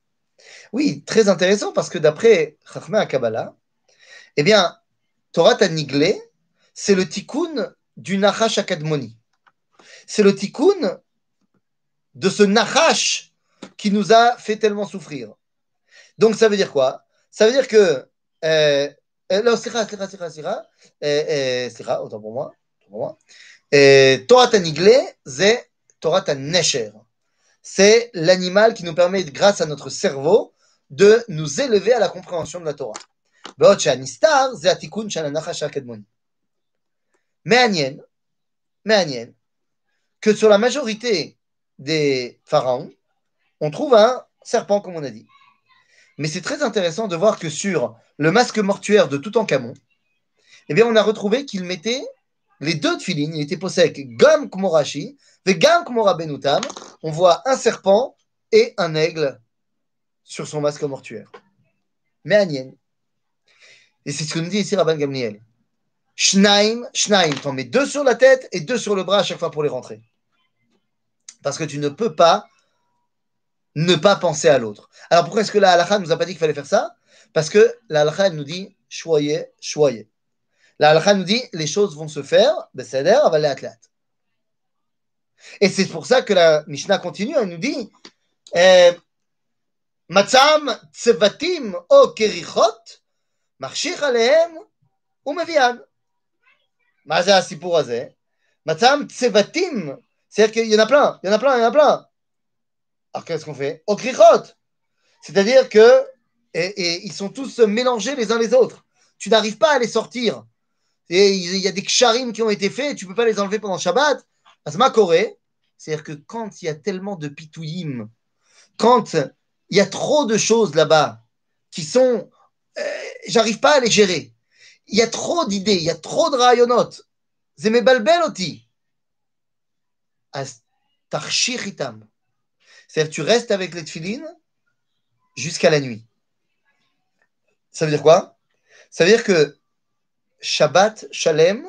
Oui, très intéressant parce que d'après Chachmé Kabbalah, eh bien, Torah Taniglé, c'est le tikkun du Nachash Akadmoni. C'est le tikkun de ce Nachash qui nous a fait tellement souffrir. Donc ça veut dire quoi? Ça veut dire que... Euh, euh, non, sira, euh, sira, autant pour moi. Torah Taniglé, c'est Torah Tanesher. C'est l'animal qui nous permet, grâce à notre cerveau, de nous élever à la compréhension de la Torah. Mais mais que sur la majorité des pharaons, on trouve un serpent, comme on a dit. Mais c'est très intéressant de voir que sur le masque mortuaire de Toutankhamon, eh bien, on a retrouvé qu'il mettait les deux tefilines, il était posé Gam Kumorashi, et Gam Benutam. On voit un serpent et un aigle sur son masque mortuaire. Mais Agnien. Et c'est ce que nous dit ici Rabban Gamliel. Shnaim, Shnaim, t'en mets deux sur la tête et deux sur le bras à chaque fois pour les rentrer. Parce que tu ne peux pas ne pas penser à l'autre. Alors pourquoi est-ce que la halakha nous a pas dit qu'il fallait faire ça? Parce que la halakha nous dit choyez, choyez. La halakha nous dit les choses vont se faire. Et c'est pour ça que la Mishnah continue, elle nous dit eh, Matzam tsevatim o kerichot, marchich ou mevian. Maza asipur azé. Matzam tsevatim, c'est-à-dire qu'il y en a plein, il y en a plein, il y en a plein. Alors qu'est-ce qu'on fait? Au C'est-à-dire que ils sont tous mélangés les uns les autres. Tu n'arrives pas à les sortir. Et il y a des ksharim qui ont été faits, tu ne peux pas les enlever pendant Shabbat. Asma Koré, c'est-à-dire que quand il y a tellement de pitouïm, quand il y a trop de choses là-bas qui sont. Euh, j'arrive pas à les gérer. Il y a trop d'idées, il y a trop de rayonotes. Zemebalbeloti. Tarshiritam. C'est-à-dire tu restes avec les tfilines jusqu'à la nuit. Ça veut dire quoi? Ça veut dire que Shabbat, Shalem,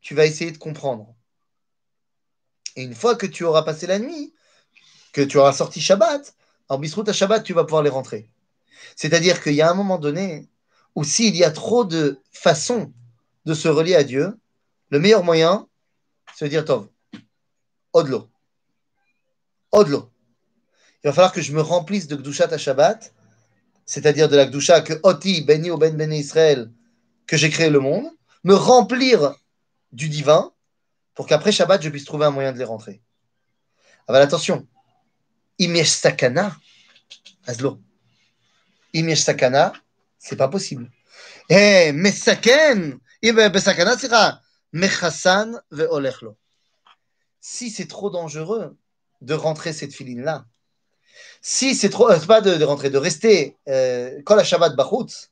tu vas essayer de comprendre. Et une fois que tu auras passé la nuit, que tu auras sorti Shabbat, en Bisrout à Shabbat, tu vas pouvoir les rentrer. C'est-à-dire qu'il y a un moment donné où s'il y a trop de façons de se relier à Dieu, le meilleur moyen, c'est de dire Tov, Odlo. Odlo. Il va falloir que je me remplisse de Gdushat à Shabbat, c'est-à-dire de la Gdusha que Oti, Beni ou Ben Ben Israël, que j'ai créé le monde, me remplir du divin pour qu'après Shabbat, je puisse trouver un moyen de les rentrer. Ah ben attention, Imesh Sakana, Azlo. Imesh Sakana, c'est pas possible. Eh, Mesaken, Sakana, c'est Mechassan ve'olechlo. Si c'est trop dangereux, de rentrer cette filine-là. Si c'est trop, euh, pas de, rentrer, de rester, euh, kol Shabbat bachutz,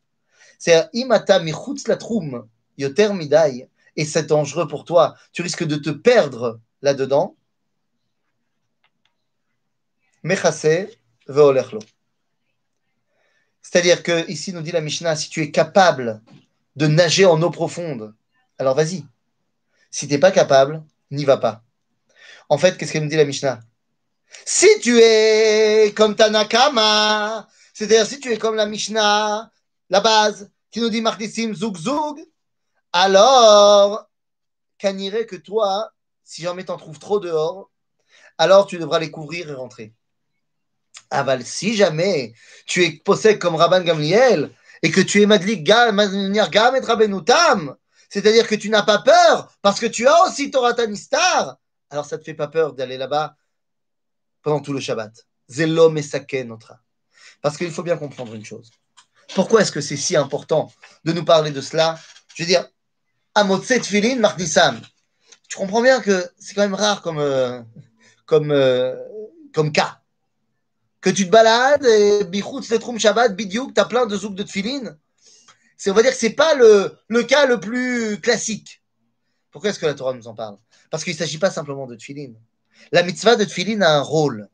c'est imata michutz yoter midai, et c'est dangereux pour toi, tu risques de te perdre là-dedans. Mechase. C'est-à-dire que ici nous dit la Mishnah, si tu es capable de nager en eau profonde, alors vas-y. Si tu n'es pas capable, n'y va pas. En fait, qu'est-ce qu'elle nous dit la Mishnah? Si tu es comme Tanakama, c'est-à-dire si tu es comme la Mishnah, la base, qui nous dit Martissim Zoug Zoug, alors, irait que toi, si jamais t'en trouves trop dehors, alors tu devras les couvrir et rentrer. Aval, si jamais tu es possède comme Rabban Gamliel et que tu es Madlik Gam et Rabbenutam, c'est-à-dire que tu n'as pas peur parce que tu as aussi Torah Tanistar, alors ça ne te fait pas peur d'aller là-bas pendant tout le Shabbat. Zelo Mesaken notre. Parce qu'il faut bien comprendre une chose. Pourquoi est-ce que c'est si important de nous parler de cela? Je veux dire, Amotset Filin Marnissam. Tu comprends bien que c'est quand même rare comme, euh, comme, euh, comme cas. Que tu te balades et Bichout Letrum Shabbat, Bidiouk, tu as plein de zouk de tfilin. On va dire que ce n'est pas le, le, cas le plus classique. Pourquoi est-ce que la Torah nous en parle? Parce qu'il ne s'agit pas simplement de tfilin. La mitzvah de tfilin a un rôle.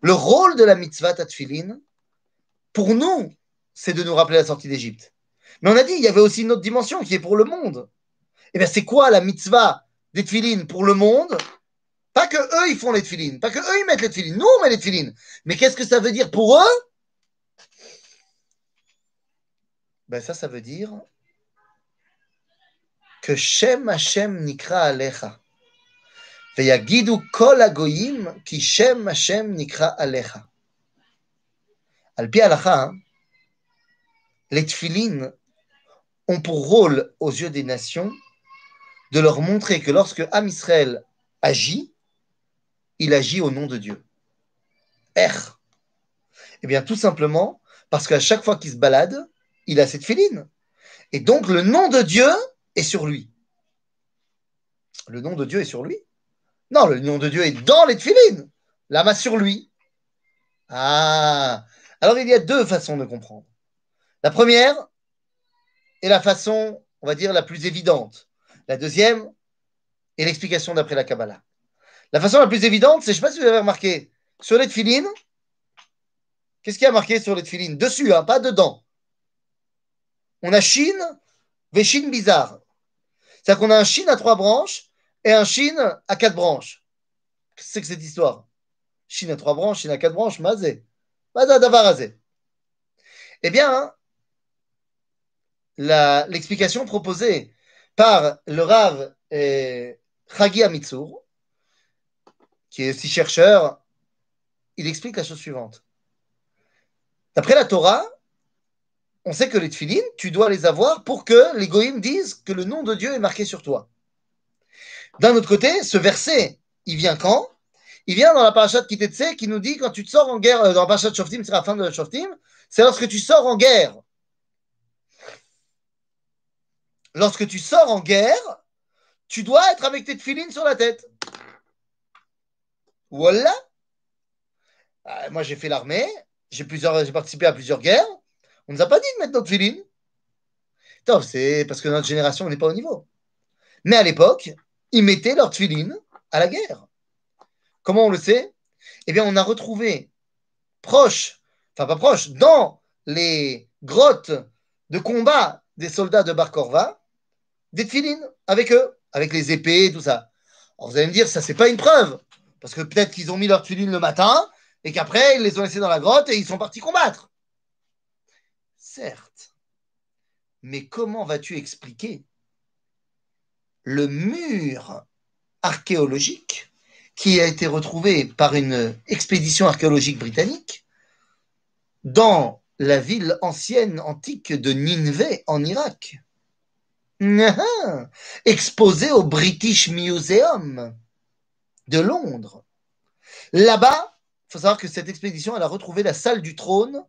Le rôle de la mitzvah de tfilin, pour nous, c'est de nous rappeler la sortie d'Égypte. Mais on a dit, il y avait aussi une autre dimension qui est pour le monde. Eh bien, c'est quoi la mitzvah des tefilines pour le monde Pas que eux, ils font les tefilines, pas que eux, ils mettent les tefilines. Nous, on met les tefilines. Mais qu'est-ce que ça veut dire pour eux Ben ça, ça veut dire que Shem Hashem Nikra Alecha. ויגידו כל הגויים כי שם השם נקרא עליך. על פי ההלכה, les tefilines ont pour rôle aux yeux des nations de leur montrer que lorsque Am Israël agit, il agit au nom de Dieu. Er. Eh bien, tout simplement parce qu'à chaque fois qu'il se balade, il a cette filine. Et donc, le nom de Dieu est sur lui. Le nom de Dieu est sur lui Non, le nom de Dieu est dans les tefilines. La main sur lui. Ah Alors, il y a deux façons de comprendre. La première est la façon, on va dire, la plus évidente. La deuxième est l'explication d'après la Kabbalah. La façon la plus évidente, c'est, je ne sais pas si vous avez remarqué, sur les tefilines, qu'est-ce qu'il y a marqué sur les tefilines Dessus, hein, pas dedans. On a Chine, Véchine bizarre. C'est-à-dire qu'on a un Chine à trois branches et un Chine à quatre branches. Qu'est-ce que c'est que cette histoire? Chine à trois branches, Chine à quatre branches, mazé. Davarazé. Eh bien, l'explication proposée par le Rav eh, Chagi qui est aussi chercheur, il explique la chose suivante. D'après la Torah, on sait que les tefillines, tu dois les avoir pour que les goïms disent que le nom de Dieu est marqué sur toi. D'un autre côté, ce verset, il vient quand? Il vient dans la parashat Kitetse qui nous dit quand tu te sors en guerre, euh, dans la parashat Shoftim, c'est la fin de Shoftim, c'est lorsque tu sors en guerre. Lorsque tu sors en guerre, tu dois être avec tes tefillines sur la tête. Voilà. Euh, moi, j'ai fait l'armée, j'ai participé à plusieurs guerres. On ne nous a pas dit de mettre notre filine. C'est parce que notre génération n'est pas au niveau. Mais à l'époque, ils mettaient leur filine à la guerre. Comment on le sait? Eh bien, on a retrouvé proche, enfin pas proche, dans les grottes de combat des soldats de Bar Korva, des filines avec eux, avec les épées, tout ça. Alors vous allez me dire, ça c'est pas une preuve, parce que peut-être qu'ils ont mis leur filine le matin et qu'après ils les ont laissés dans la grotte et ils sont partis combattre. Certes. Mais comment vas-tu expliquer le mur archéologique qui a été retrouvé par une expédition archéologique britannique dans la ville ancienne antique de Nineveh en Irak, exposé au British Museum de Londres. Là-bas, il faut savoir que cette expédition, a retrouvé la salle du trône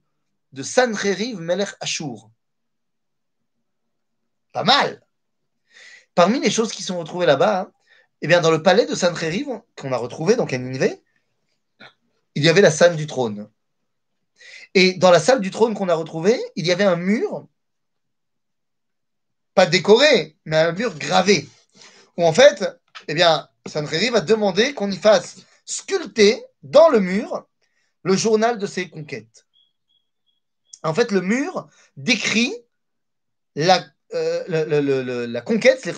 de Sancheriv Melech Ashur. Pas mal. Parmi les choses qui sont retrouvées là-bas, hein, eh bien, dans le palais de Sancheriv, qu'on a retrouvé donc à il y avait la salle du trône. Et dans la salle du trône qu'on a retrouvée, il y avait un mur, pas décoré, mais un mur gravé, où en fait, eh bien, Sancheriv a demandé qu'on y fasse sculpter dans le mur le journal de ses conquêtes. En fait, le mur décrit la, euh, conquête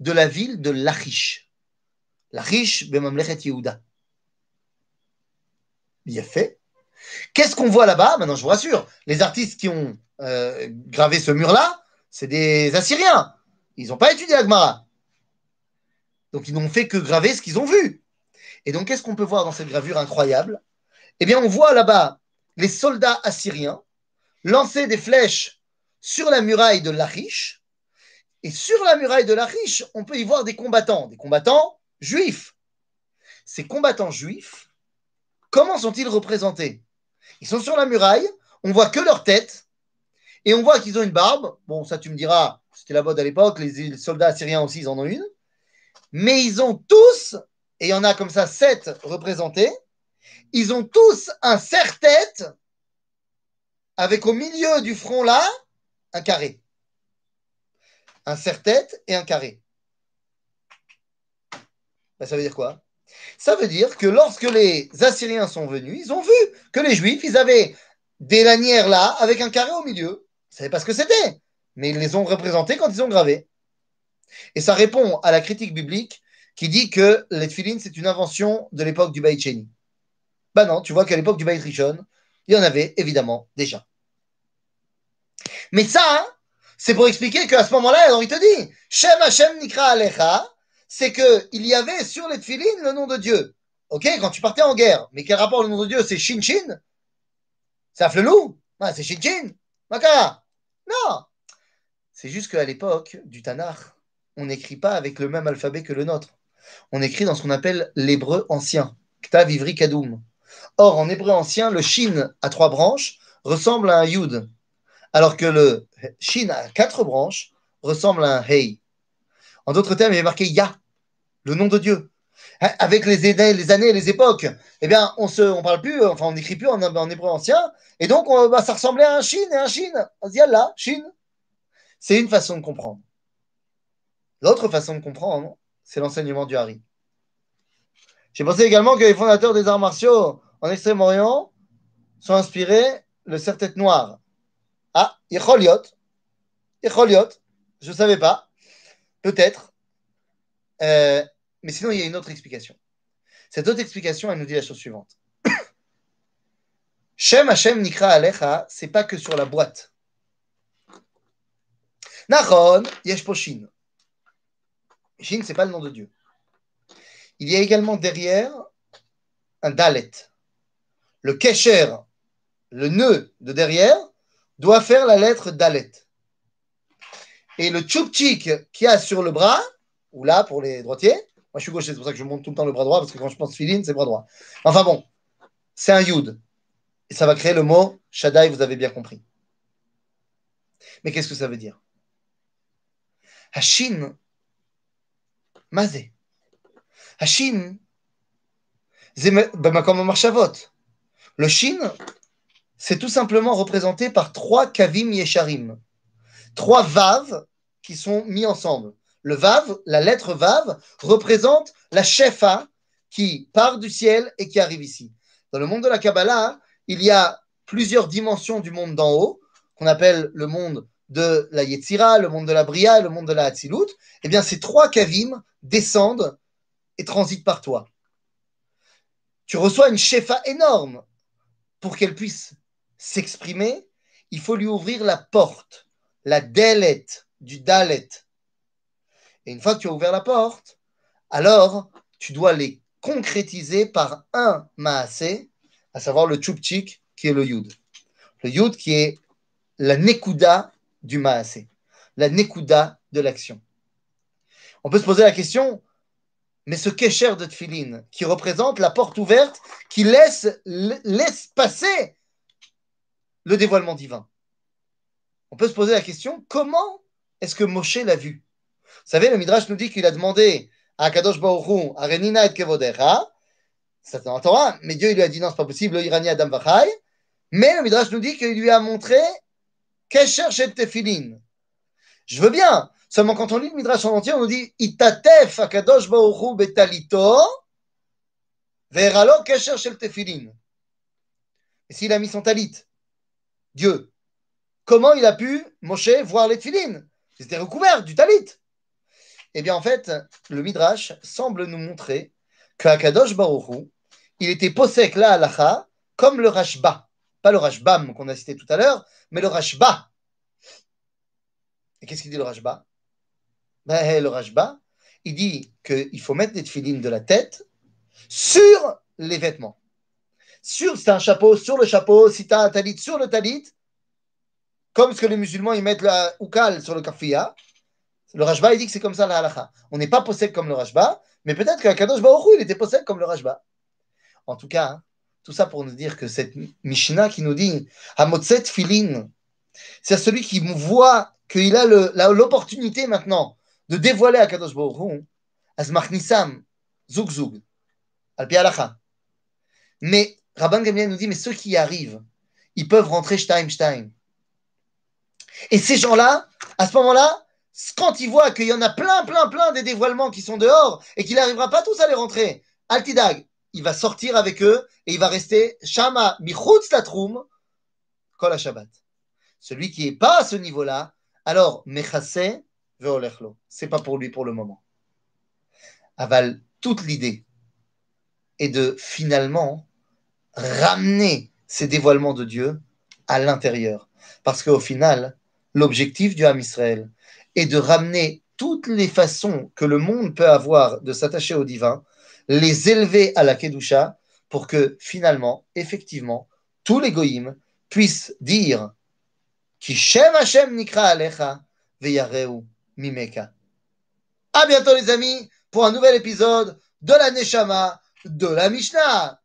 de la ville de Lachish. Lachish, Bemamlechet Yehuda. Bien fait. Qu'est-ce qu'on voit là-bas? Maintenant, je vous rassure, les artistes qui ont euh, gravé ce mur-là, c'est des Assyriens. Ils n'ont pas étudié Agmara. Donc, ils n'ont fait que graver ce qu'ils ont vu. Et donc, qu'est-ce qu'on peut voir dans cette gravure incroyable? Eh bien, on voit là-bas les soldats assyriens lancer des flèches sur la muraille de Lachish. Et sur la muraille de Lachish, on peut y voir des combattants, des combattants juifs. Ces combattants juifs, comment sont-ils représentés? Ils sont sur la muraille, on voit que leur tête, et on voit qu'ils ont une barbe. Bon, ça tu me diras, c'était la mode à l'époque, les soldats assyriens aussi, ils en ont une. Mais ils ont tous, et il y en a comme ça sept représentés, ils ont tous un serre-tête avec au milieu du front là un carré. Un serre-tête et un carré. Ben, ça veut dire quoi? Ça veut dire que lorsque les Assyriens sont venus, ils ont vu que les Juifs, ils avaient des lanières là, avec un carré au milieu. Ne savez pas ce que c'était, mais ils les ont représentés quand ils ont gravé. Et ça répond à la critique biblique qui dit que les tefillin, c'est une invention de l'époque du Baït Sheni. Ben non, tu vois qu'à l'époque du Baït Rishon, il y en avait évidemment déjà. Mais ça, hein, c'est pour expliquer qu'à ce moment-là, il te dit, Shem Hashem Nikra Alecha, c'est qu'il y avait sur les tefillin le nom de Dieu. Ok, quand tu partais en guerre, mais quel rapport le nom de Dieu? C'est Shin Shin? C'est Aflelou ah, C'est Shin Shin Makara Non C'est juste qu'à l'époque du Tanakh, on n'écrit pas avec le même alphabet que le nôtre. On écrit dans ce qu'on appelle l'hébreu ancien, Ktav Ivri Kadoum. Or, en hébreu ancien, le Shin à trois branches ressemble à un Yud, alors que le Shin à quatre branches ressemble à un Hei. En d'autres termes, il est marqué Ya, le nom de Dieu. Hein, avec les années, les les époques, eh bien, on se, on parle plus, enfin, on n'écrit plus en, hébreu ancien, et donc, on, bah, ça ressemblait à un Shin et un Shin. On se dit, là, Shin. C'est une façon de comprendre. L'autre façon de comprendre, c'est l'enseignement du Hari. J'ai pensé également que les fondateurs des arts martiaux en Extrême-Orient sont inspirés le serre-tête noir. Ah, Icholiot. Icholiot. Je ne savais pas. Peut-être. Euh, mais sinon, il y a une autre explication. Cette autre explication, elle nous dit la chose suivante. Shem Hashem Nikra Alecha, c'est pas que sur la boîte. Nachon, Yesh Poshin. Shin, c'est pas le nom de Dieu. Il y a également derrière un Dalet. Le Kesher, le nœud de derrière, doit faire la lettre Dalet. Et le Tchoupchik qui a sur le bras, ou là pour les droitiers, moi, je suis gaucher, c'est pour ça que je monte tout le temps le bras droit, parce que quand je pense filine, c'est bras droit. Enfin bon, c'est un yud. Et ça va créer le mot Shaddai, vous avez bien compris. Mais qu'est-ce que ça veut dire? Hashin, Mazé. Hashin, le Shin, c'est tout simplement représenté par trois kavim yesharim, trois vaves qui sont mis ensemble. Le Vav, la lettre Vav, représente la Shefa qui part du ciel et qui arrive ici. Dans le monde de la Kabbalah, il y a plusieurs dimensions du monde d'en haut, qu'on appelle le monde de la Yetzira, le monde de la Bria, le monde de la Hatzilut. Eh bien, ces trois kavim descendent et transitent par toi. Tu reçois une Shefa énorme. Pour qu'elle puisse s'exprimer, il faut lui ouvrir la porte, la Delet du Dalet. Et une fois que tu as ouvert la porte, alors tu dois les concrétiser par un maasé, à savoir le tchoupchik qui est le yud. Le yud qui est la nekuda du maasé, la nekuda de l'action. On peut se poser la question, mais ce kécher de tfilin, qui représente la porte ouverte, qui laisse, laisse passer le dévoilement divin. On peut se poser la question, comment est-ce que Moshe l'a vu? Vous savez, le Midrash nous dit qu'il a demandé à Kadosh Baruch à Renina et Kevodecha, c'est dans mais Dieu il lui a dit non, c'est pas possible, Irani Adam Vachai. Mais le Midrash nous dit qu'il lui a montré Kesher Shel Tefilin. Je veux bien, seulement quand on lit le Midrash en entier, on nous dit Itatef Akadosh Baruch betalito veralo Kesher Shel Tefilin. Et s'il a mis son talit, Dieu, comment il a pu, Moshe, voir les tefilin C'était recouvert du talit. Eh bien, en fait, le Midrash semble nous montrer qu'à Kadosh Baruchou, il était posek la halacha comme le Rashba. Pas le Rashbam qu'on a cité tout à l'heure, mais le Rashba. Et qu'est-ce qu'il dit le Rashba? Ben, Le Rashba, il dit qu'il faut mettre des tefilines de la tête sur les vêtements. Sur, tu un chapeau, sur le chapeau, si tu as un talit, sur le talit, comme ce que les musulmans ils mettent la oukal sur le kafia, le Rajba, il dit que c'est comme ça la halacha. On n'est pas possède comme le Rajba, mais peut-être qu'Akadosh Baruch il était possède comme le Rajba. En tout cas, hein, tout ça pour nous dire que cette Mishnah qui nous dit Hamotzet Filin, c'est celui qui voit qu'il a l'opportunité maintenant de dévoiler Akadosh Baruch Hu, Azmachnisam, Zug Zug, Alpi halacha. Mais Rabban Gamliel nous dit mais ceux qui y arrivent, ils peuvent rentrer Stein Stein. Et ces gens-là, à ce moment-là, quand il voit qu'il y en a plein, plein, plein des dévoilements qui sont dehors et qu'il n'arrivera pas tous à les rentrer, Altidag, il va sortir avec eux et il va rester Shama Michutz Latrum kol Shabbat. Celui qui n'est pas à ce niveau-là, alors mechase veolechlo. C'est pas pour lui pour le moment. Aval, toute l'idée est de finalement ramener ces dévoilements de Dieu à l'intérieur. Parce qu'au final, l'objectif du Ham Israël est de ramener toutes les façons que le monde peut avoir de s'attacher au divin, les élever à la Kedusha, pour que finalement, effectivement, tous les goïms puissent dire Ki Shem Hashem Nikra Alecha Veyareu Mimeka. À bientôt les amis pour un nouvel épisode de la Neshama de la Mishnah.